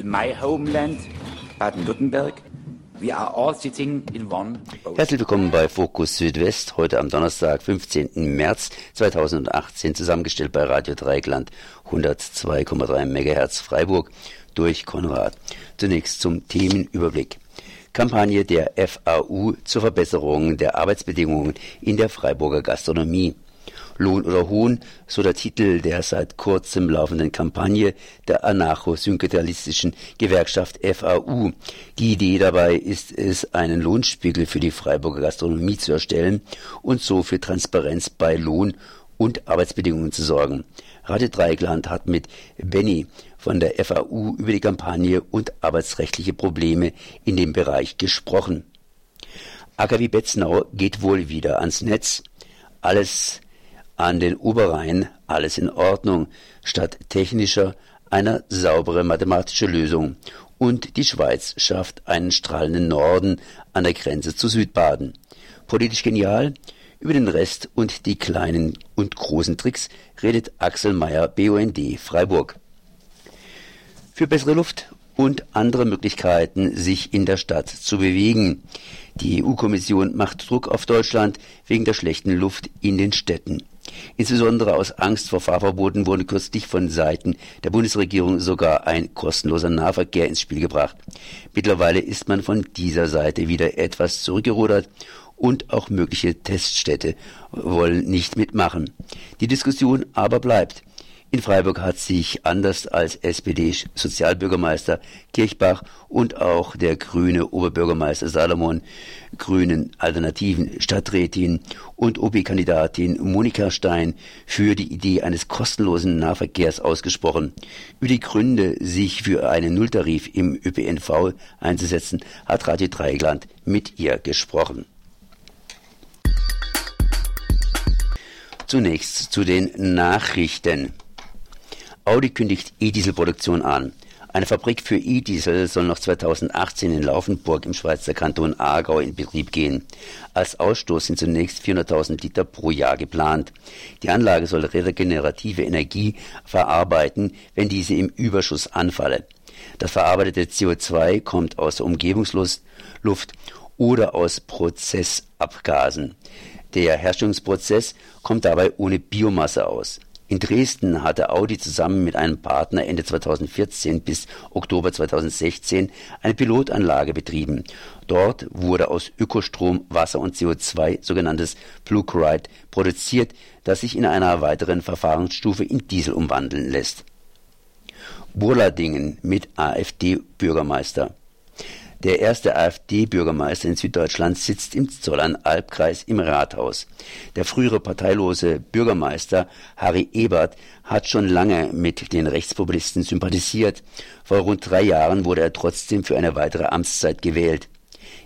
in my homeland, Baden-Württemberg. We are all sitting in one boat. Herzlich willkommen bei Fokus Südwest, heute am Donnerstag, 15. März 2018, zusammengestellt bei Radio Dreigland 102,3 MHz Freiburg durch Konrad. Zunächst zum Themenüberblick. Kampagne der FAU zur Verbesserung der Arbeitsbedingungen in der Freiburger Gastronomie. Lohn oder Hohn, so der Titel der seit kurzem laufenden Kampagne der anarcho-syndicalistischen Gewerkschaft FAU. Die Idee dabei ist es, einen Lohnspiegel für die Freiburger Gastronomie zu erstellen und so für Transparenz bei Lohn und Arbeitsbedingungen zu sorgen. Radio Dreigland hat mit Benny von der FAU über die Kampagne und arbeitsrechtliche Probleme in dem Bereich gesprochen. AKW Betznau geht wohl wieder ans Netz. Alles an den Oberrhein alles in Ordnung, statt technischer einer saubere mathematische Lösung. Und die Schweiz schafft einen strahlenden Norden an der Grenze zu Südbaden. Politisch genial, über den Rest und die kleinen und großen Tricks redet Axel Meyer, BUND Freiburg. Für bessere Luft und andere Möglichkeiten, sich in der Stadt zu bewegen. Die EU-Kommission macht Druck auf Deutschland wegen der schlechten Luft in den Städten. Insbesondere aus Angst vor Fahrverboten wurde kürzlich von Seiten der Bundesregierung sogar ein kostenloser Nahverkehr ins Spiel gebracht. Mittlerweile ist man von dieser Seite wieder etwas zurückgerudert und auch mögliche Teststädte wollen nicht mitmachen. Die Diskussion aber bleibt. In Freiburg hat sich anders als SPD-Sozialbürgermeister Kirchbach und auch der grüne Oberbürgermeister Salomon, grünen alternativen Stadträtin und OB-Kandidatin Monika Stein für die Idee eines kostenlosen Nahverkehrs ausgesprochen. Über die Gründe, sich für einen Nulltarif im ÖPNV einzusetzen, hat Radio Dreigland mit ihr gesprochen. Zunächst zu den Nachrichten. Audi kündigt E-Diesel-Produktion an. Eine Fabrik für E-Diesel soll noch 2018 in Laufenburg im Schweizer Kanton Aargau in Betrieb gehen. Als Ausstoß sind zunächst 400.000 Liter pro Jahr geplant. Die Anlage soll regenerative Energie verarbeiten, wenn diese im Überschuss anfalle. Das verarbeitete CO2 kommt aus der Umgebungsluft oder aus Prozessabgasen. Der Herstellungsprozess kommt dabei ohne Biomasse aus. In Dresden hatte Audi zusammen mit einem Partner Ende 2014 bis Oktober 2016 eine Pilotanlage betrieben. Dort wurde aus Ökostrom, Wasser und CO2 sogenanntes Blue Chloride produziert, das sich in einer weiteren Verfahrensstufe in Diesel umwandeln lässt. Burladingen mit AfD-Bürgermeister. Der erste AfD-Bürgermeister in Süddeutschland sitzt im Zollern-Albkreis im Rathaus. Der frühere parteilose Bürgermeister Harry Ebert hat schon lange mit den Rechtspopulisten sympathisiert. Vor rund drei Jahren wurde er trotzdem für eine weitere Amtszeit gewählt.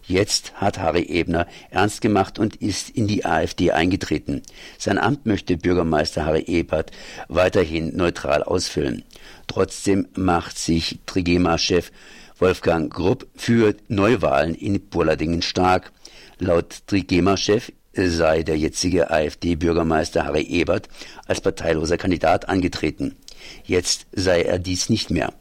Jetzt hat Harry Ebner ernst gemacht und ist in die AfD eingetreten. Sein Amt möchte Bürgermeister Harry Ebert weiterhin neutral ausfüllen. Trotzdem macht sich Trigema-Chef Wolfgang Grupp für Neuwahlen in Burladingen stark. Laut Trigema-Chef sei der jetzige AfD-Bürgermeister Harry Ebert als parteiloser Kandidat angetreten. Jetzt sei er dies nicht mehr.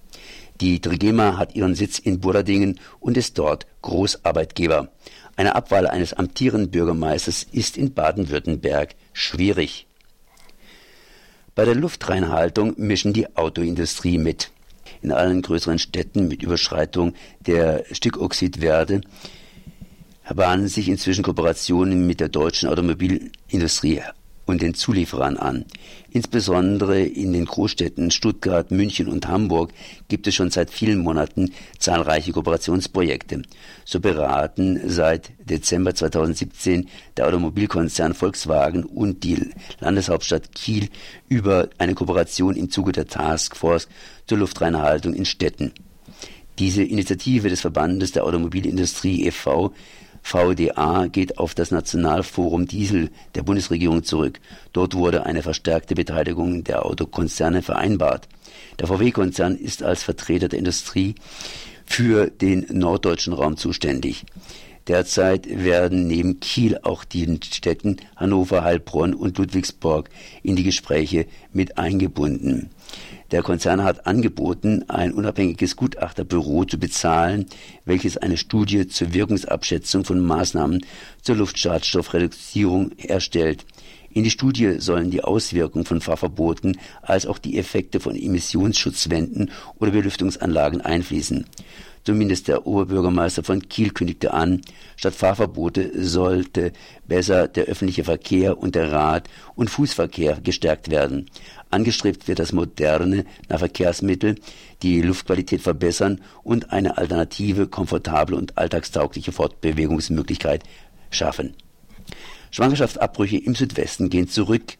Die Trigema hat ihren Sitz in Burladingen und ist dort Großarbeitgeber. Eine Abwahl eines amtierenden Bürgermeisters ist in Baden-Württemberg schwierig. Bei der Luftreinhaltung mischen die Autoindustrie mit in allen größeren Städten mit Überschreitung der Stickoxidwerte bahnen sich inzwischen Kooperationen mit der deutschen Automobilindustrie und den Zulieferern an. Insbesondere in den Großstädten Stuttgart, München und Hamburg gibt es schon seit vielen Monaten zahlreiche Kooperationsprojekte. So beraten seit Dezember 2017 der Automobilkonzern Volkswagen und die Landeshauptstadt Kiel über eine Kooperation im Zuge der Taskforce zur Luftreinhaltung in Städten. Diese Initiative des Verbandes der Automobilindustrie e.V. VDA geht auf das Nationalforum Diesel der Bundesregierung zurück. Dort wurde eine verstärkte Beteiligung der Autokonzerne vereinbart. Der VW-Konzern ist als Vertreter der Industrie für den norddeutschen Raum zuständig. Derzeit werden neben Kiel auch die Städten Hannover, Heilbronn und Ludwigsburg in die Gespräche mit eingebunden. Der Konzern hat angeboten, ein unabhängiges Gutachterbüro zu bezahlen, welches eine Studie zur Wirkungsabschätzung von Maßnahmen zur Luftschadstoffreduzierung erstellt. In die Studie sollen die Auswirkungen von Fahrverboten als auch die Effekte von Emissionsschutzwänden oder Belüftungsanlagen einfließen. Zumindest der Oberbürgermeister von Kiel kündigte an, statt Fahrverbote sollte besser der öffentliche Verkehr und der Rad- und Fußverkehr gestärkt werden. Angestrebt wird das moderne Nahverkehrsmittel, die Luftqualität verbessern und eine alternative, komfortable und alltagstaugliche Fortbewegungsmöglichkeit schaffen. Schwangerschaftsabbrüche im Südwesten gehen zurück.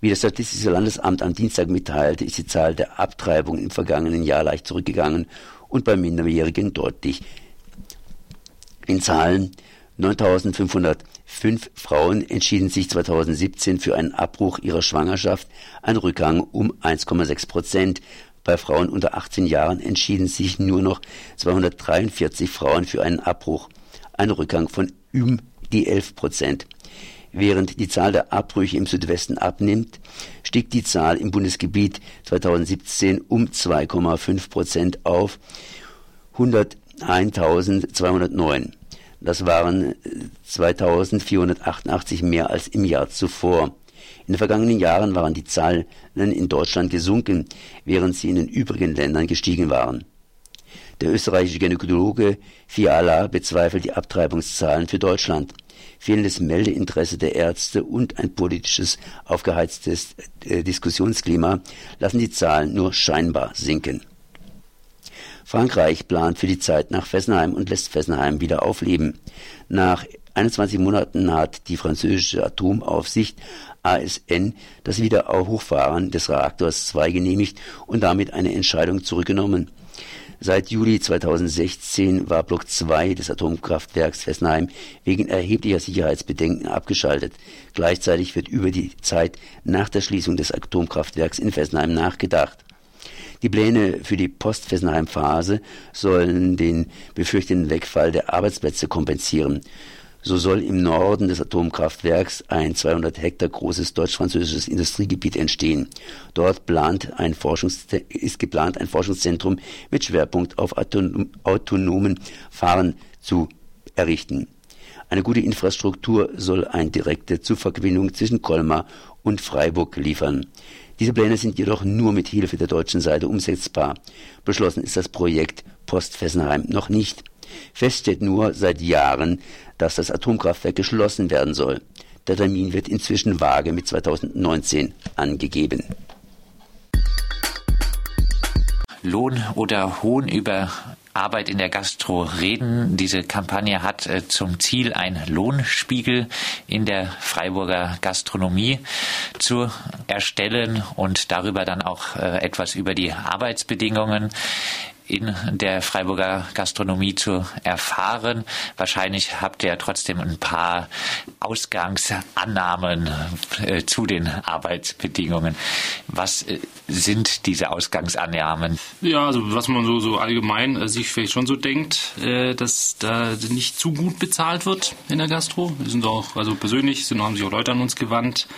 Wie das Statistische Landesamt am Dienstag mitteilte, ist die Zahl der Abtreibungen im vergangenen Jahr leicht zurückgegangen und bei Minderjährigen deutlich. In Zahlen 9505 Frauen entschieden sich 2017 für einen Abbruch ihrer Schwangerschaft, ein Rückgang um 1,6 Prozent. Bei Frauen unter 18 Jahren entschieden sich nur noch 243 Frauen für einen Abbruch, ein Rückgang von um die 11 Prozent. Während die Zahl der Abbrüche im Südwesten abnimmt, stieg die Zahl im Bundesgebiet 2017 um 2,5 Prozent auf 101.209. Das waren 2488 mehr als im Jahr zuvor. In den vergangenen Jahren waren die Zahlen in Deutschland gesunken, während sie in den übrigen Ländern gestiegen waren. Der österreichische Gynäkologe Fiala bezweifelt die Abtreibungszahlen für Deutschland fehlendes Meldeinteresse der Ärzte und ein politisches aufgeheiztes äh, Diskussionsklima lassen die Zahlen nur scheinbar sinken. Frankreich plant für die Zeit nach Fessenheim und lässt Fessenheim wieder aufleben. Nach 21 Monaten hat die französische Atomaufsicht ASN das Wiederauffahren des Reaktors 2 genehmigt und damit eine Entscheidung zurückgenommen. Seit Juli 2016 war Block 2 des Atomkraftwerks Fessenheim wegen erheblicher Sicherheitsbedenken abgeschaltet. Gleichzeitig wird über die Zeit nach der Schließung des Atomkraftwerks in Fessenheim nachgedacht. Die Pläne für die Post-Fessenheim-Phase sollen den befürchteten Wegfall der Arbeitsplätze kompensieren. So soll im Norden des Atomkraftwerks ein 200 Hektar großes deutsch-französisches Industriegebiet entstehen. Dort plant ein ist geplant, ein Forschungszentrum mit Schwerpunkt auf autonomen Fahren zu errichten. Eine gute Infrastruktur soll eine direkte Zugverbindung zwischen Colmar und Freiburg liefern. Diese Pläne sind jedoch nur mit Hilfe der deutschen Seite umsetzbar. Beschlossen ist das Projekt Post Fessenheim noch nicht. Fest steht nur seit Jahren, dass das Atomkraftwerk geschlossen werden soll. Der Termin wird inzwischen vage mit 2019 angegeben. Lohn oder Hohn über Arbeit in der Gastro reden. Diese Kampagne hat äh, zum Ziel, einen Lohnspiegel in der Freiburger Gastronomie zu erstellen und darüber dann auch äh, etwas über die Arbeitsbedingungen in der Freiburger Gastronomie zu erfahren. Wahrscheinlich habt ihr trotzdem ein paar Ausgangsannahmen äh, zu den Arbeitsbedingungen. Was äh, sind diese Ausgangsannahmen? Ja, also was man so, so allgemein äh, sich vielleicht schon so denkt, äh, dass da nicht zu gut bezahlt wird in der Gastro. Wir sind auch, also persönlich sind, haben sich auch Leute an uns gewandt,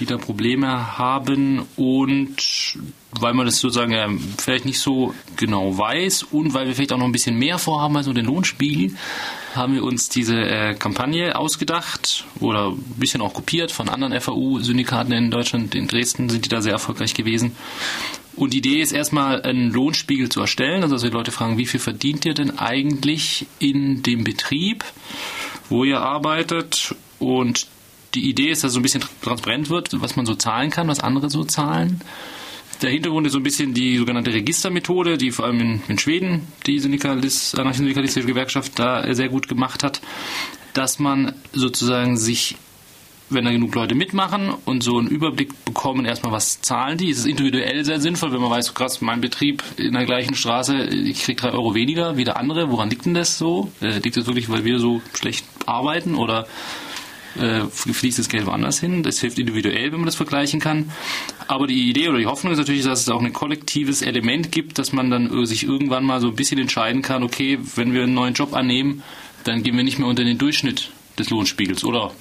die da Probleme haben und weil man das sozusagen ja vielleicht nicht so genau weiß und weil wir vielleicht auch noch ein bisschen mehr vorhaben als nur den Lohnspiegel, haben wir uns diese äh, Kampagne ausgedacht oder ein bisschen auch kopiert von anderen FAU-Syndikaten in Deutschland. In Dresden sind die da sehr erfolgreich gewesen. Und die Idee ist erstmal, einen Lohnspiegel zu erstellen, also dass wir Leute fragen, wie viel verdient ihr denn eigentlich in dem Betrieb, wo ihr arbeitet und die Idee ist, dass so ein bisschen transparent wird, was man so zahlen kann, was andere so zahlen. Der Hintergrund ist so ein bisschen die sogenannte Registermethode, die vor allem in, in Schweden die Syndikalis, Gewerkschaft da sehr gut gemacht hat, dass man sozusagen sich wenn da genug Leute mitmachen und so einen Überblick bekommen, erstmal was zahlen die. Es ist individuell sehr sinnvoll, wenn man weiß, krass, mein Betrieb in der gleichen Straße, ich kriege drei Euro weniger wie der andere. Woran liegt denn das so? Äh, liegt das wirklich, weil wir so schlecht arbeiten oder äh, fließt das Geld woanders hin. Das hilft individuell, wenn man das vergleichen kann. Aber die Idee oder die Hoffnung ist natürlich, dass es auch ein kollektives Element gibt, dass man dann sich irgendwann mal so ein bisschen entscheiden kann, okay, wenn wir einen neuen Job annehmen, dann gehen wir nicht mehr unter den Durchschnitt des Lohnspiegels oder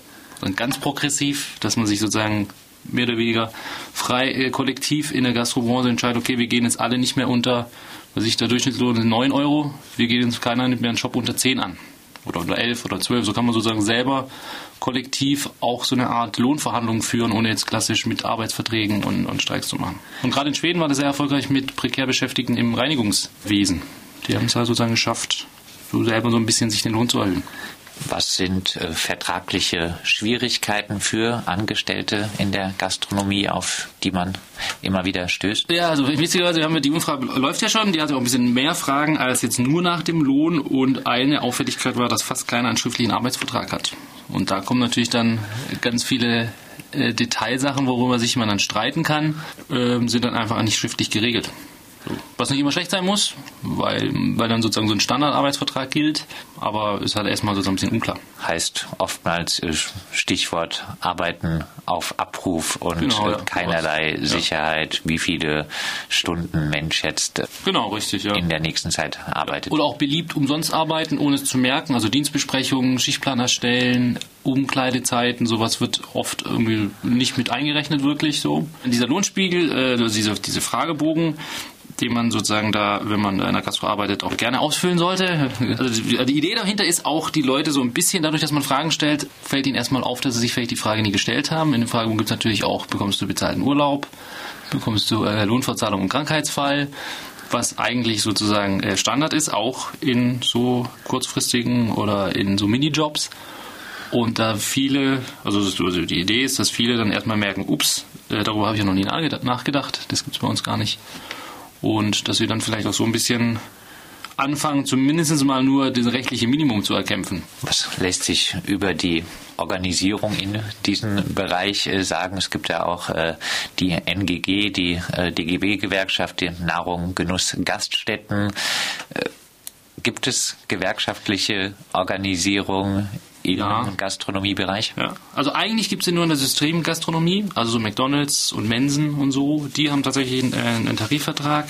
dann ganz progressiv, dass man sich sozusagen mehr oder weniger frei äh, kollektiv in der Gastrobranche entscheidet, okay, wir gehen jetzt alle nicht mehr unter, was ich der Durchschnittslohn ist 9 Euro, wir gehen jetzt keiner nicht mehr einen Shop unter 10 an oder unter 11 oder 12, so kann man sozusagen selber kollektiv auch so eine Art Lohnverhandlungen führen, ohne jetzt klassisch mit Arbeitsverträgen und, und Streiks zu machen. Und gerade in Schweden war das sehr erfolgreich mit prekär Beschäftigten im Reinigungswesen. Die haben es halt sozusagen geschafft, so selber so ein bisschen sich den Lohn zu erhöhen. Was sind äh, vertragliche Schwierigkeiten für Angestellte in der Gastronomie, auf die man immer wieder stößt? Ja, also witzigerweise haben wir die Umfrage läuft ja schon, die hatte auch ein bisschen mehr Fragen als jetzt nur nach dem Lohn und eine Auffälligkeit war, dass fast keiner einen schriftlichen Arbeitsvertrag hat. Und da kommen natürlich dann ganz viele äh, Detailsachen, worüber sich man dann streiten kann, äh, sind dann einfach nicht schriftlich geregelt. Was nicht immer schlecht sein muss, weil, weil dann sozusagen so ein Standardarbeitsvertrag gilt, aber ist halt erstmal sozusagen ein bisschen unklar. Heißt oftmals äh, Stichwort Arbeiten auf Abruf und Genau, ja, keinerlei sowas. Ja. Sicherheit, wie viele Stunden Mensch jetzt äh, Genau, richtig, ja. in der nächsten Zeit arbeitet. Oder auch beliebt umsonst arbeiten, ohne es zu merken. Also Dienstbesprechungen, Schichtplan erstellen, Umkleidezeiten, sowas wird oft irgendwie nicht mit eingerechnet, wirklich so. Dieser Lohnspiegel, äh, also diese, diese Fragebogen, den man sozusagen da, wenn man in einer Gastro arbeitet, auch gerne ausfüllen sollte. Also die, Idee dahinter ist auch, die Leute so ein bisschen, dadurch, dass man Fragen stellt, fällt ihnen erstmal auf, dass sie sich vielleicht die Frage nie gestellt haben. In dem Fragebogen gibt es natürlich auch, bekommst du bezahlten Urlaub, bekommst du äh, Lohnfortzahlung im Krankheitsfall, was eigentlich sozusagen äh, Standard ist, auch in so kurzfristigen oder in so Minijobs. Und da viele, also also die Idee ist, dass viele dann erstmal merken, ups, äh, darüber habe ich ja noch nie nachgedacht das gibt es bei uns gar nicht. Und dass sie dann vielleicht auch so ein bisschen anfangen, zumindest mal nur das rechtliche Minimum zu erkämpfen. Was lässt sich über die Organisierung in diesem Bereich äh, sagen? Es gibt ja auch äh, die NGG, die äh, DGB-Gewerkschaft, die Nahrung, Genuss, Gaststätten. Gibt es gewerkschaftliche Organisierung im Ja. Gastronomiebereich? Ja. Also eigentlich gibt es sie nur in der Systemgastronomie, also so McDonalds und Mensen und so. Die haben tatsächlich einen, äh, einen Tarifvertrag.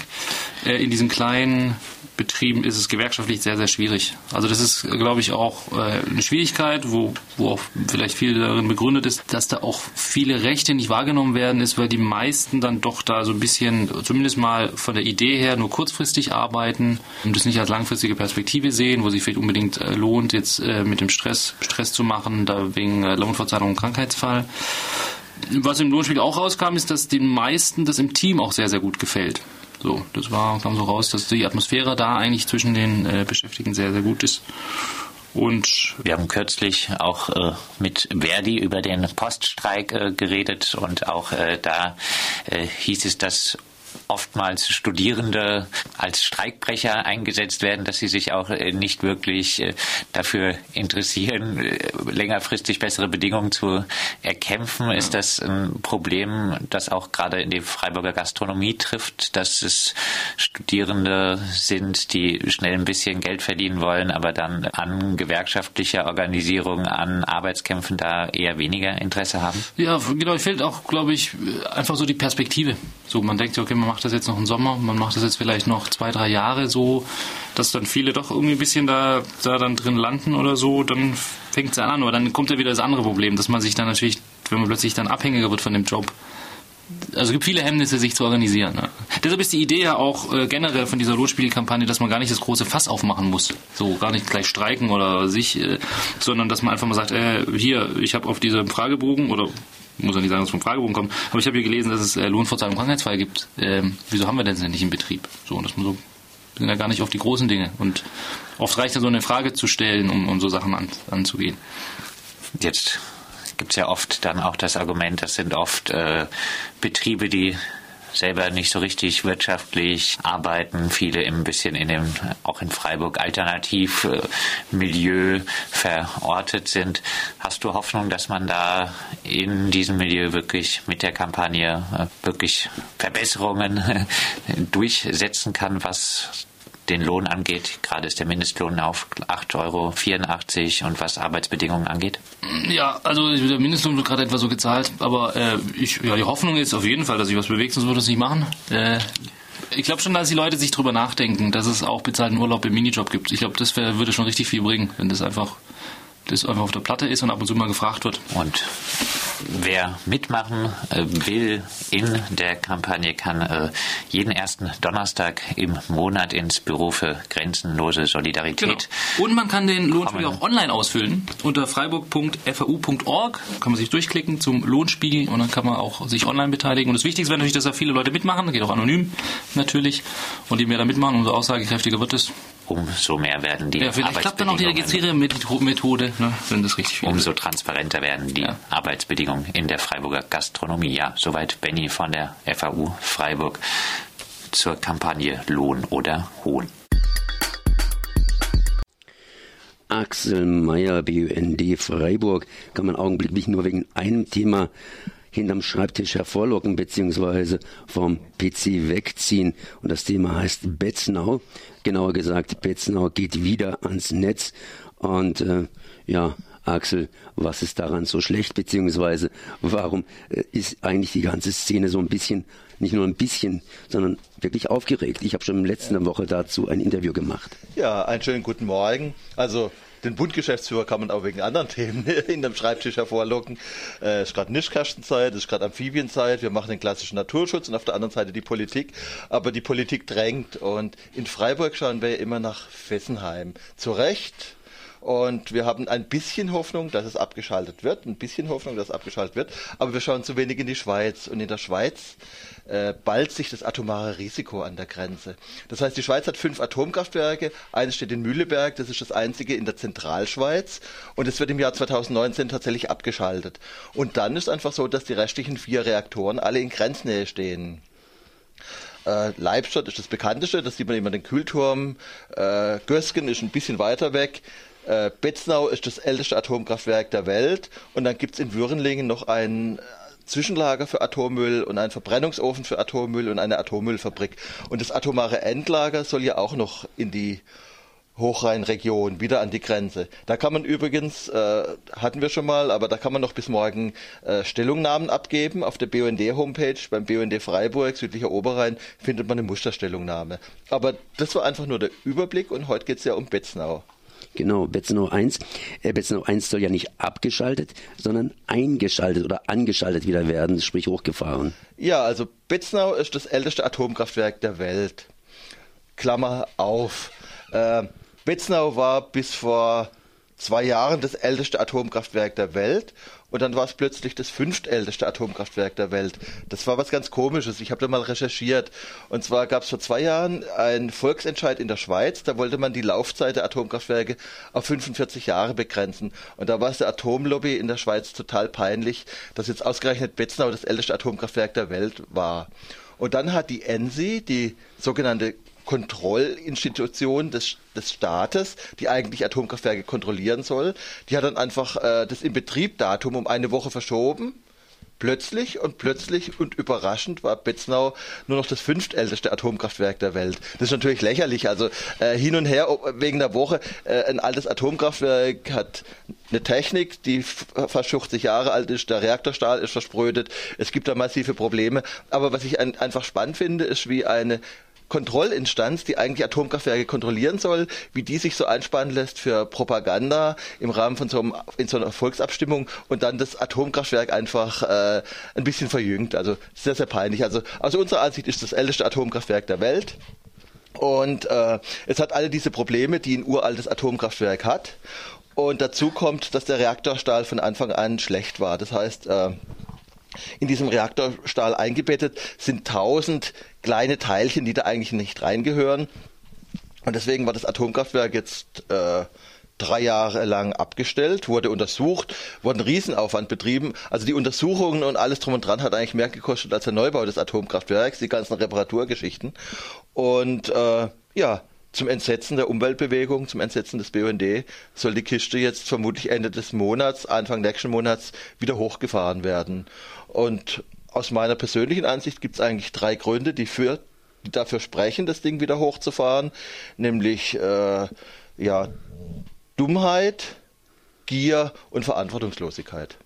Äh, In diesen kleinen Betrieben ist es gewerkschaftlich sehr, sehr schwierig. Also das ist, glaube ich, auch äh, eine Schwierigkeit, wo, wo auch vielleicht viel darin begründet ist, dass da auch viele Rechte nicht wahrgenommen werden, ist, weil die meisten dann doch da so ein bisschen, zumindest mal von der Idee her, nur kurzfristig arbeiten und das nicht als langfristige Perspektive sehen, wo sich vielleicht unbedingt äh, lohnt, jetzt äh, mit dem Stress, Stress zu machen, da wegen Lohnfortzahlung und Krankheitsfall. Was im Lohnspiegel auch rauskam, ist, dass den meisten das im Team auch sehr, sehr gut gefällt. So, das war, kam so raus, dass die Atmosphäre da eigentlich zwischen den äh, Beschäftigten sehr, sehr gut ist. Und Wir haben kürzlich auch äh, mit Verdi über den Poststreik äh, geredet und auch äh, da äh, hieß es, dass oftmals Studierende als Streikbrecher eingesetzt werden, dass sie sich auch äh, nicht wirklich äh, dafür interessieren, äh, längerfristig bessere Bedingungen zu erkämpfen. Ist das ein Problem, das auch gerade in die Freiburger Gastronomie trifft, dass es Studierende sind, die schnell ein bisschen Geld verdienen wollen, aber dann an gewerkschaftlicher Organisierung, an Arbeitskämpfen da eher weniger Interesse haben? ja, genau, fehlt auch, glaube ich, einfach so die Perspektive. So, man denkt, okay, man macht das jetzt noch im Sommer, man macht das jetzt vielleicht noch zwei, drei Jahre so, dass dann viele doch irgendwie ein bisschen da, da dann drin landen oder so, dann fängt es an. Aber dann kommt ja wieder das andere Problem, dass man sich dann natürlich, wenn man plötzlich dann abhängiger wird von dem Job, also es gibt viele Hemmnisse, sich zu organisieren. Ne? Deshalb ist die Idee ja auch äh, generell von dieser Lotspielkampagne, dass man gar nicht das große Fass aufmachen muss. So, gar nicht gleich streiken oder sich, äh, sondern dass man einfach mal sagt, äh, hier, ich habe auf diesem Fragebogen oder muss ja nicht sagen, dass es vom Fragebogen kommt, aber ich habe hier gelesen, dass es äh, Lohnfortzahlung im Krankheitsfall gibt. Ähm, wieso haben wir denn das denn nicht im Betrieb? So, dass man so wir sind ja gar nicht auf die großen Dinge. Und oft reicht ja so eine Frage zu stellen, um, um so Sachen an, anzugehen. Jetzt gibt es ja oft dann auch das Argument, das sind oft äh, Betriebe, die selber nicht so richtig wirtschaftlich arbeiten, viele ein bisschen in dem, auch in Freiburg, Alternativmilieu verortet sind. Hast du Hoffnung, dass man da in diesem Milieu wirklich mit der Kampagne äh, wirklich Verbesserungen äh, durchsetzen kann, was den Lohn angeht? Gerade ist der Mindestlohn auf 8,84 Euro und was Arbeitsbedingungen angeht? Ja, also der Mindestlohn wird gerade etwa so gezahlt, aber äh, ich, ja, die Hoffnung ist auf jeden Fall, dass sich was bewegt, sonst würde es nicht machen. Äh, ich glaube schon, dass die Leute sich drüber nachdenken, dass es auch bezahlten Urlaub im Minijob gibt. Ich glaube, das wär, würde schon richtig viel bringen, wenn das einfach, das einfach auf der Platte ist und ab und zu mal gefragt wird. Und wer mitmachen äh, will in der Kampagne, kann äh, jeden ersten Donnerstag im Monat ins Büro für grenzenlose Solidarität. Genau. Und man kann den Lohnspiegel auch online ausfüllen unter freiburg.fau.org. Kann man sich durchklicken zum Lohnspiegel und dann kann man auch sich online beteiligen. Und das Wichtigste wäre natürlich, dass da viele Leute mitmachen. Das geht auch anonym natürlich. Und je mehr da mitmachen, umso aussagekräftiger wird es umso mehr werden die ja, vielleicht klappt dann auch die registrierte Methode, ne, wenn das richtig Umso transparenter werden die ja. Arbeitsbedingungen in der Freiburger Gastronomie. Ja, soweit Benny von der FAU Freiburg zur Kampagne Lohn oder Hohn. Axel Meyer, BUND Freiburg, kann man augenblicklich nur wegen einem Thema hinterm Schreibtisch hervorlocken bzw. vom PC wegziehen. Und das Thema heißt Betznau. Genauer gesagt, Betznau geht wieder ans Netz. Und äh, ja, Axel, was ist daran so schlecht, beziehungsweise warum äh, ist eigentlich die ganze Szene so ein bisschen, nicht nur ein bisschen, sondern wirklich aufgeregt? Ich habe schon in der letzten Woche dazu ein Interview gemacht. Ja, einen schönen guten Morgen. Also den Bundgeschäftsführer kann man auch wegen anderen Themen in dem Schreibtisch hervorlocken. Es äh, ist gerade Nischkastenzeit, es ist gerade Amphibienzeit, wir machen den klassischen Naturschutz und auf der anderen Seite die Politik. Aber die Politik drängt und in Freiburg schauen wir immer nach Fessenheim. Zu Recht, und wir haben ein bisschen Hoffnung, dass es abgeschaltet wird, ein bisschen Hoffnung, dass es abgeschaltet wird. Aber wir schauen zu wenig in die Schweiz. Und in der Schweiz äh, ballt sich das atomare Risiko an der Grenze. Das heißt, die Schweiz hat fünf Atomkraftwerke. Eines steht in Mühleberg, das ist das einzige in der Zentralschweiz. Und es wird im Jahr 2019 tatsächlich abgeschaltet. Und dann ist einfach so, dass die restlichen vier Reaktoren alle in Grenznähe stehen. Äh, Leibstadt ist das bekannteste, das sieht man immer den Kühlturm. Äh, Gösgen ist ein bisschen weiter weg. Äh, Betznau ist das älteste Atomkraftwerk der Welt und dann gibt es in Würenlingen noch ein Zwischenlager für Atommüll und einen Verbrennungsofen für Atommüll und eine Atommüllfabrik. Und das atomare Endlager soll ja auch noch in die Hochrheinregion, wieder an die Grenze. Da kann man übrigens, äh, hatten wir schon mal, aber da kann man noch bis morgen äh, Stellungnahmen abgeben. Auf der BUND-Homepage beim BUND Freiburg, südlicher Oberrhein, findet man eine Musterstellungnahme. Aber das war einfach nur der Überblick und heute geht es ja um Betznau. Genau, Betzenau 1. Äh, Betzenau 1 soll ja nicht abgeschaltet, sondern eingeschaltet oder angeschaltet wieder werden, sprich hochgefahren. Ja, also Betzenau ist das älteste Atomkraftwerk der Welt. Klammer auf. Äh, Betznau war bis vor zwei Jahren das älteste Atomkraftwerk der Welt und dann war es plötzlich das fünftälteste Atomkraftwerk der Welt. Das war was ganz Komisches. Ich habe da mal recherchiert. Und zwar gab es vor zwei Jahren einen Volksentscheid in der Schweiz. Da wollte man die Laufzeit der Atomkraftwerke auf 45 Jahre begrenzen. Und da war es der Atomlobby in der Schweiz total peinlich, dass jetzt ausgerechnet Betznau das älteste Atomkraftwerk der Welt war. Und dann hat die ENSI, die sogenannte Kontrollinstitution des, des Staates, die eigentlich Atomkraftwerke kontrollieren soll. Die hat dann einfach äh, das Inbetriebdatum um eine Woche verschoben. Plötzlich und plötzlich und überraschend war Betznau nur noch das fünftälteste Atomkraftwerk der Welt. Das ist natürlich lächerlich. Also äh, hin und her wegen der Woche. Äh, ein altes Atomkraftwerk hat eine Technik, die fast 50 Jahre alt ist. Der Reaktorstahl ist versprödet. Es gibt da massive Probleme. Aber was ich ein, einfach spannend finde, ist, wie eine Kontrollinstanz, die eigentlich Atomkraftwerke kontrollieren soll, wie die sich so einspannen lässt für Propaganda im Rahmen von so, einem, in so einer Volksabstimmung und dann das Atomkraftwerk einfach äh, ein bisschen verjüngt. Also sehr, sehr peinlich. Also aus unserer Ansicht ist das älteste Atomkraftwerk der Welt. Und äh, es hat alle diese Probleme, die ein uraltes Atomkraftwerk hat. Und dazu kommt, dass der Reaktorstahl von Anfang an schlecht war. Das heißt, äh, in diesem Reaktorstahl eingebettet sind tausend kleine Teilchen, die da eigentlich nicht reingehören. Und deswegen war das Atomkraftwerk jetzt äh, drei Jahre lang abgestellt, wurde untersucht, wurde ein Riesenaufwand betrieben. Also die Untersuchungen und alles drum und dran hat eigentlich mehr gekostet als der Neubau des Atomkraftwerks, die ganzen Reparaturgeschichten. Und äh, ja, zum Entsetzen der Umweltbewegung, zum Entsetzen des BUND soll die Kiste jetzt vermutlich Ende des Monats, Anfang nächsten Monats wieder hochgefahren werden. Und aus meiner persönlichen Ansicht gibt es eigentlich drei Gründe, die, für, die dafür sprechen, das Ding wieder hochzufahren, nämlich äh, ja, Dummheit, Gier und Verantwortungslosigkeit.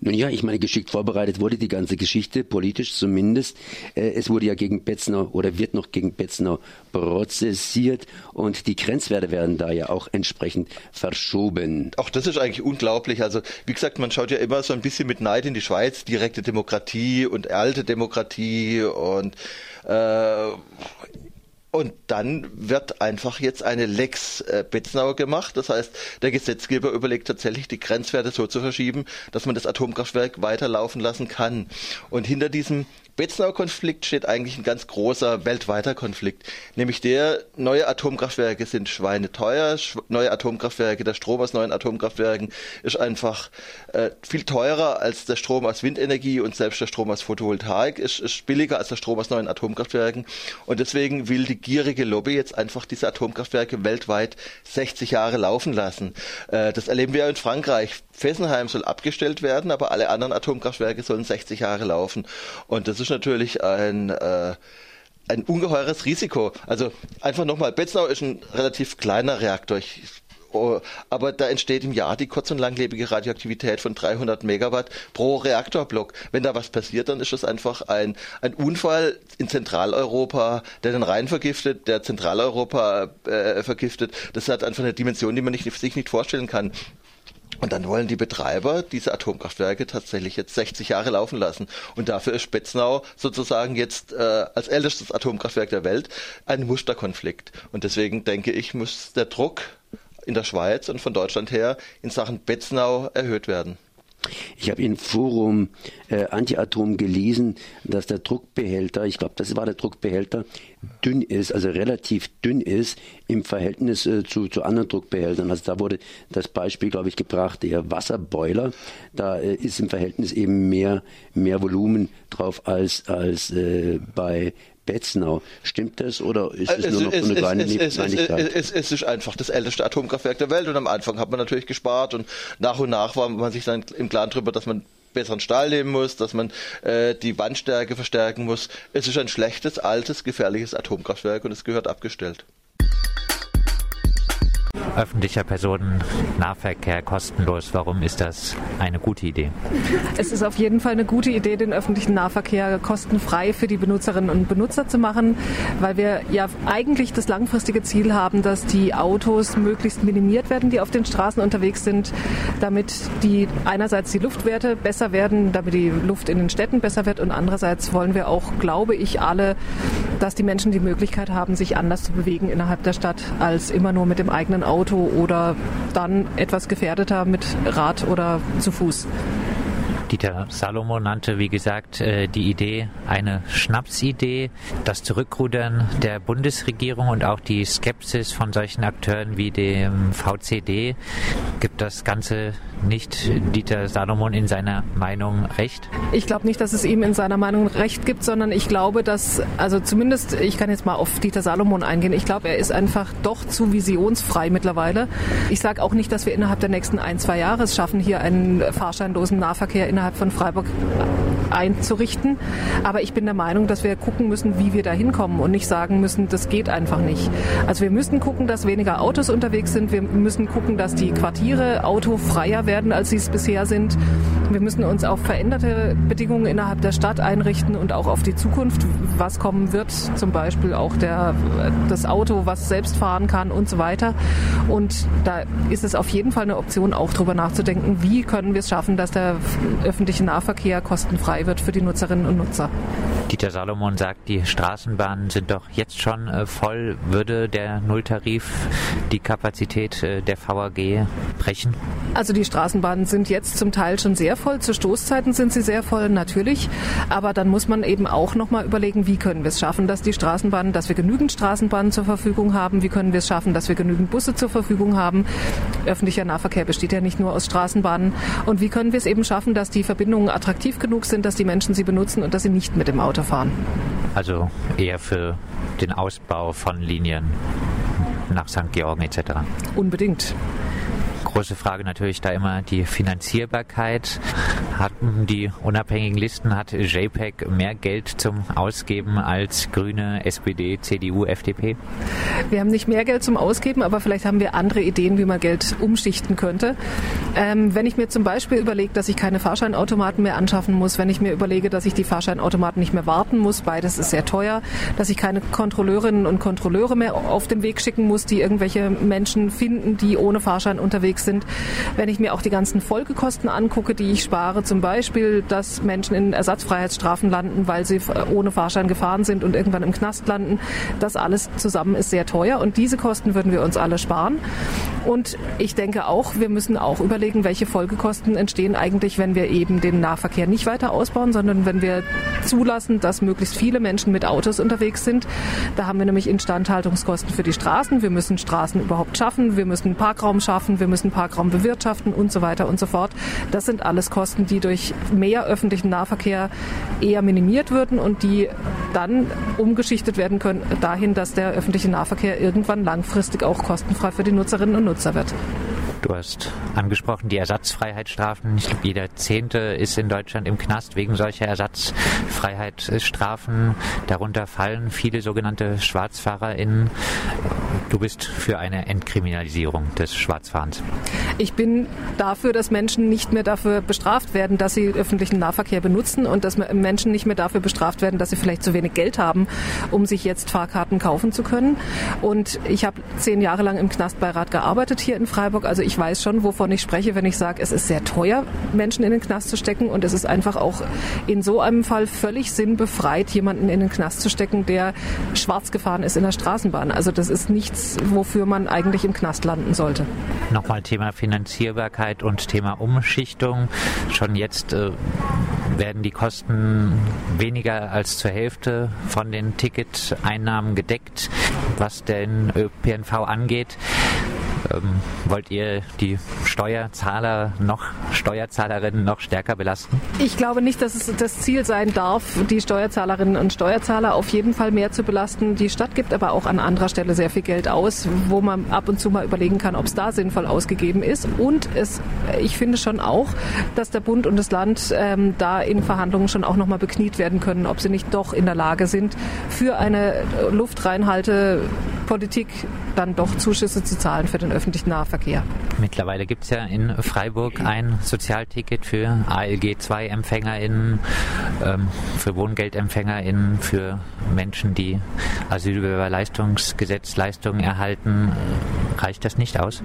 Nun ja, ich meine, geschickt vorbereitet wurde die ganze Geschichte, politisch zumindest. Äh, es wurde ja gegen Betzner oder wird noch gegen Betzner prozessiert und die Grenzwerte werden da ja auch entsprechend verschoben. Auch das ist eigentlich unglaublich. Also, wie gesagt, man schaut ja immer so ein bisschen mit Neid in die Schweiz, direkte Demokratie und alte Demokratie und äh, und dann wird einfach jetzt eine Lex äh, Betznauer gemacht. Das heißt, der Gesetzgeber überlegt tatsächlich, die Grenzwerte so zu verschieben, dass man das Atomkraftwerk weiterlaufen lassen kann. Und hinter diesem Betznauer Konflikt steht eigentlich ein ganz großer weltweiter Konflikt, nämlich der, neue Atomkraftwerke sind schweineteuer, neue Atomkraftwerke, der Strom aus neuen Atomkraftwerken ist einfach äh, viel teurer als der Strom aus Windenergie und selbst der Strom aus Photovoltaik ist, ist billiger als der Strom aus neuen Atomkraftwerken und deswegen will die gierige Lobby jetzt einfach diese Atomkraftwerke weltweit 60 Jahre laufen lassen. Äh, das erleben wir ja in Frankreich. Fessenheim soll abgestellt werden, aber alle anderen Atomkraftwerke sollen 60 Jahre laufen. Und das ist natürlich ein, äh, ein ungeheures Risiko. Also einfach nochmal, Betznau ist ein relativ kleiner Reaktor. Ich, aber da entsteht im Jahr die kurz- und langlebige Radioaktivität von 300 Megawatt pro Reaktorblock. Wenn da was passiert, dann ist das einfach ein, ein Unfall in Zentraleuropa, der den Rhein vergiftet, der Zentraleuropa äh, vergiftet. Das hat einfach eine Dimension, die man nicht, sich nicht vorstellen kann. Und dann wollen die Betreiber diese Atomkraftwerke tatsächlich jetzt 60 Jahre laufen lassen. Und dafür ist Spetznau sozusagen jetzt äh, als ältestes Atomkraftwerk der Welt ein Musterkonflikt. Und deswegen denke ich, muss der Druck in der Schweiz und von Deutschland her in Sachen Betznau erhöht werden. Ich habe in Forum äh, Antiatom gelesen, dass der Druckbehälter, ich glaube, das war der Druckbehälter, dünn ist, also relativ dünn ist im Verhältnis äh, zu, zu anderen Druckbehältern. Also da wurde das Beispiel, glaube ich, gebracht, der Wasserboiler. Da äh, ist im Verhältnis eben mehr, mehr Volumen drauf als, als äh, bei Betznau. Stimmt das oder ist es, es nur noch so eine kleine es, es, es, ist einfach das älteste Atomkraftwerk der Welt und am Anfang hat man natürlich gespart und nach und nach war man sich dann im Klaren darüber, dass man besseren Stahl nehmen muss, dass man äh, die Wandstärke verstärken muss. Es ist ein schlechtes, altes, gefährliches Atomkraftwerk und es gehört abgestellt öffentlicher Personennahverkehr kostenlos. Warum ist das eine gute Idee? Es ist auf jeden Fall eine gute Idee, den öffentlichen Nahverkehr kostenfrei für die Benutzerinnen und Benutzer zu machen, weil wir ja eigentlich das langfristige Ziel haben, dass die Autos möglichst minimiert werden, die auf den Straßen unterwegs sind, damit die einerseits die Luftwerte besser werden, damit die Luft in den Städten besser wird und andererseits wollen wir auch, glaube ich, alle, dass die Menschen die Möglichkeit haben, sich anders zu bewegen innerhalb der Stadt als immer nur mit dem eigenen Auto oder dann etwas gefährdeter mit Rad oder zu Fuß. Dieter Salomo nannte, wie gesagt, äh, die Idee eine Schnapsidee. Das Zurückrudern der Bundesregierung und auch die Skepsis von solchen Akteuren wie dem VCD gibt das Ganze nicht Dieter Salomon in seiner Meinung recht? Ich glaube nicht, dass es ihm in seiner Meinung recht gibt, sondern ich glaube, dass, also zumindest, ich kann jetzt mal auf Dieter Salomon eingehen, ich glaube, er ist einfach doch zu visionsfrei mittlerweile. Ich sage auch nicht, dass wir innerhalb der nächsten ein, zwei Jahre es schaffen, hier einen fahrscheinlosen Nahverkehr innerhalb von Freiburg einzurichten. Aber ich bin der Meinung, dass wir gucken müssen, wie wir da hinkommen und nicht sagen müssen, das geht einfach nicht. Also wir müssen gucken, dass weniger Autos unterwegs sind. Wir müssen gucken, dass die Quartiere autofreier werden, als sie es bisher sind. Wir müssen uns auf veränderte Bedingungen innerhalb der Stadt einrichten und auch auf die Zukunft, was kommen wird. Zum Beispiel auch der, das Auto, was selbst fahren kann und so weiter. Und da ist es auf jeden Fall eine Option, auch darüber nachzudenken, wie können wir es schaffen, dass der öffentliche Nahverkehr kostenfrei wird für die Nutzerinnen und Nutzer. Dieter Salomon sagt, die Straßenbahnen sind doch jetzt schon äh, voll. Würde der Nulltarif die Kapazität äh, der VAG brechen? Also die Straßenbahnen sind jetzt zum Teil schon sehr voll. Zu Stoßzeiten sind sie sehr voll, natürlich. Aber dann muss man eben auch nochmal überlegen, wie können wir es schaffen, dass die Straßenbahnen, dass wir genügend Straßenbahnen zur Verfügung haben. Wie können wir es schaffen, dass wir genügend Busse zur Verfügung haben? Öffentlicher Nahverkehr besteht ja nicht nur aus Straßenbahnen. Und wie können wir es eben schaffen, dass die Verbindungen attraktiv genug sind, dass die Menschen sie benutzen und dass sie nicht mit dem Auto fahren? Also eher für den Ausbau von Linien nach St. Georgen etc. Unbedingt große Frage natürlich da immer die Finanzierbarkeit. Hatten die unabhängigen Listen, hat JPEG mehr Geld zum Ausgeben als Grüne, SPD, CDU, FDP? Wir haben nicht mehr Geld zum Ausgeben, aber vielleicht haben wir andere Ideen, wie man Geld umschichten könnte. Ähm, wenn ich mir zum Beispiel überlege, dass ich keine Fahrscheinautomaten mehr anschaffen muss, wenn ich mir überlege, dass ich die Fahrscheinautomaten nicht mehr warten muss, beides ist sehr teuer, dass ich keine Kontrolleurinnen und Kontrolleure mehr auf den Weg schicken muss, die irgendwelche Menschen finden, die ohne Fahrschein unterwegs sind. Wenn ich mir auch die ganzen Folgekosten angucke, die ich spare, zum Beispiel, dass Menschen in Ersatzfreiheitsstrafen landen, weil sie ohne Fahrschein gefahren sind und irgendwann im Knast landen, das alles zusammen ist sehr teuer und diese Kosten würden wir uns alle sparen. Und ich denke auch, wir müssen auch überlegen, welche Folgekosten entstehen eigentlich, wenn wir eben den Nahverkehr nicht weiter ausbauen, sondern wenn wir zulassen, dass möglichst viele Menschen mit Autos unterwegs sind. Da haben wir nämlich Instandhaltungskosten für die Straßen. Wir müssen Straßen überhaupt schaffen. Wir müssen Parkraum schaffen. Wir müssen Parkraum bewirtschaften und so weiter und so fort. Das sind alles Kosten, die durch mehr öffentlichen Nahverkehr eher minimiert würden und die dann umgeschichtet werden können dahin, dass der öffentliche Nahverkehr irgendwann langfristig auch kostenfrei für die Nutzerinnen und Nutzer wird. Du hast angesprochen die Ersatzfreiheitsstrafen. Ich glaube, jeder Zehnte ist in Deutschland im Knast wegen solcher Ersatzfreiheitsstrafen. Darunter fallen viele sogenannte SchwarzfahrerInnen. Du bist für eine Entkriminalisierung des Schwarzfahrens. Ich bin dafür, dass Menschen nicht mehr dafür bestraft werden, dass sie öffentlichen Nahverkehr benutzen und dass Menschen nicht mehr dafür bestraft werden, dass sie vielleicht zu wenig Geld haben, um sich jetzt Fahrkarten kaufen zu können. Und ich habe zehn Jahre lang im Knastbeirat gearbeitet hier in Freiburg. Also ich weiß schon, wovon ich spreche, wenn ich sage, es ist sehr teuer, Menschen in den Knast zu stecken. Und es ist einfach auch in so einem Fall völlig sinnbefreit, jemanden in den Knast zu stecken, der schwarz gefahren ist in der Straßenbahn. Also das ist nichts, wofür man eigentlich im Knast landen sollte. Nochmal Thema Finanzierbarkeit und Thema Umschichtung. Schon jetzt äh, werden die Kosten weniger als zur Hälfte von den Ticketeinnahmen gedeckt, was den ÖPNV angeht. Ähm, wollt ihr die Steuerzahler noch, Steuerzahlerinnen noch stärker belasten? Ich glaube nicht, dass es das Ziel sein darf, die Steuerzahlerinnen und Steuerzahler auf jeden Fall mehr zu belasten. Die Stadt gibt aber auch an anderer Stelle sehr viel Geld aus, wo man ab und zu mal überlegen kann, ob es da sinnvoll ausgegeben ist. Und es, ich finde schon auch, dass der Bund und das Land ähm, da in Verhandlungen schon auch nochmal bekniet werden können, ob sie nicht doch in der Lage sind, für eine Luftreinhaltepolitik dann doch Zuschüsse zu zahlen für den öffentlichen Nahverkehr. Mittlerweile gibt es ja in Freiburg ein Sozialticket für ALG-2-EmpfängerInnen, ähm, für WohngeldempfängerInnen, für Menschen, die Asylbewerberleistungsgesetz Leistungen erhalten. Reicht das nicht aus?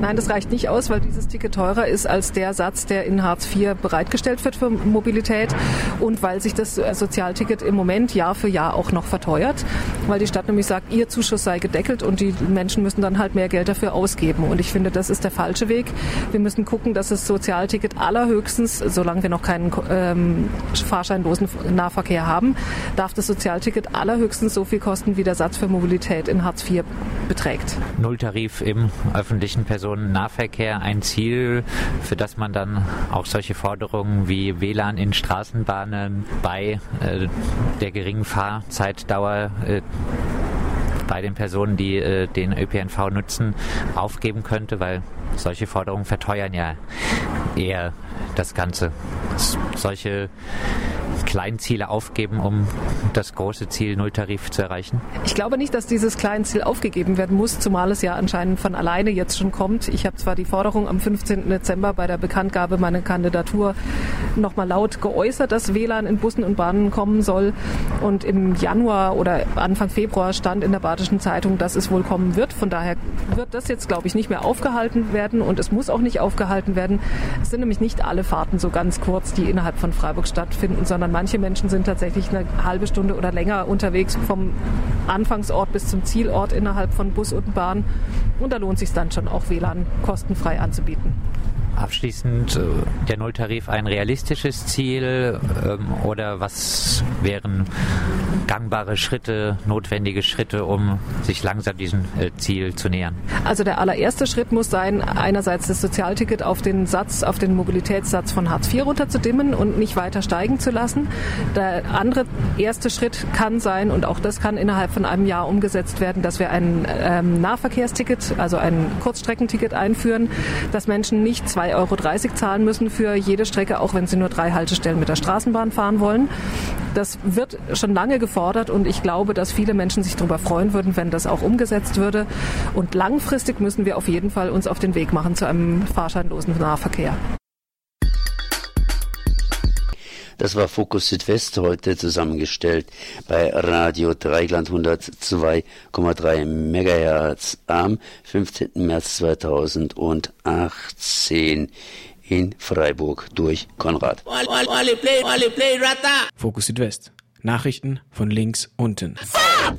Nein, das reicht nicht aus, weil dieses Ticket teurer ist als der Satz, der in Hartz IV bereitgestellt wird für Mobilität und weil sich das Sozialticket im Moment Jahr für Jahr auch noch verteuert, weil die Stadt nämlich sagt, ihr Zuschuss sei gedeckelt und die Menschen müssen dann halt mehr Geld dafür ausgeben. Und ich finde, das ist der falsche Weg. Wir müssen gucken, dass das Sozialticket allerhöchstens, solange wir noch keinen ähm, fahrscheinlosen Nahverkehr haben, darf das Sozialticket allerhöchstens so viel kosten, wie der Satz für Mobilität in Hartz IV beträgt. Nulltarif im öffentlichen Personennahverkehr ein Ziel, für das man dann auch solche Forderungen wie WLAN in Straßenbahnen bei äh, der geringen Fahrzeitdauer äh, bei den Personen, die äh, den ÖPNV nutzen, aufgeben könnte, weil solche Forderungen verteuern ja eher das Ganze. Solche Kleinziele aufgeben, um das große Ziel Nulltarif zu erreichen? Ich glaube nicht, dass dieses Kleinziel aufgegeben werden muss, zumal es ja anscheinend von alleine jetzt schon kommt. Ich habe zwar die Forderung am 15. Dezember bei der Bekanntgabe meiner Kandidatur nochmal laut geäußert, dass WLAN in Bussen und Bahnen kommen soll. Und im Januar oder Anfang Februar stand in der Badischen Zeitung, dass es wohl kommen wird. Von daher wird das jetzt, glaube ich, nicht mehr aufgehalten werden und es muss auch nicht aufgehalten werden. Es sind nämlich nicht alle Fahrten so ganz kurz, die innerhalb von Freiburg stattfinden, sondern manche Menschen sind tatsächlich eine halbe Stunde oder länger unterwegs vom Anfangsort bis zum Zielort innerhalb von Bus und Bahn. Und da lohnt es sich dann schon auch WLAN kostenfrei anzubieten. Abschließend, äh, der Nulltarif ein realistisches Ziel ähm, oder was wären gangbare Schritte, notwendige Schritte, um sich langsam diesem äh, Ziel zu nähern? Also der allererste Schritt muss sein, einerseits das Sozialticket auf den Satz, auf den Mobilitätssatz von Hartz IV runterzudimmen und nicht weiter steigen zu lassen. Der andere erste Schritt kann sein, und auch das kann innerhalb von einem Jahr umgesetzt werden, dass wir ein ähm, Nahverkehrsticket, also ein Kurzstreckenticket einführen, dass Menschen nicht zwei 3,30 Euro zahlen müssen für jede Strecke, auch wenn sie nur drei Haltestellen mit der Straßenbahn fahren wollen. Das wird schon lange gefordert und ich glaube, dass viele Menschen sich darüber freuen würden, wenn das auch umgesetzt würde. Und langfristig müssen wir auf jeden Fall uns auf den Weg machen zu einem fahrscheinlosen Nahverkehr. Das war Fokus Südwest heute zusammengestellt bei Radio Dreigland 102,3 MHz am 15. März 2018 in Freiburg durch Konrad. Fokus Südwest. Nachrichten von links unten.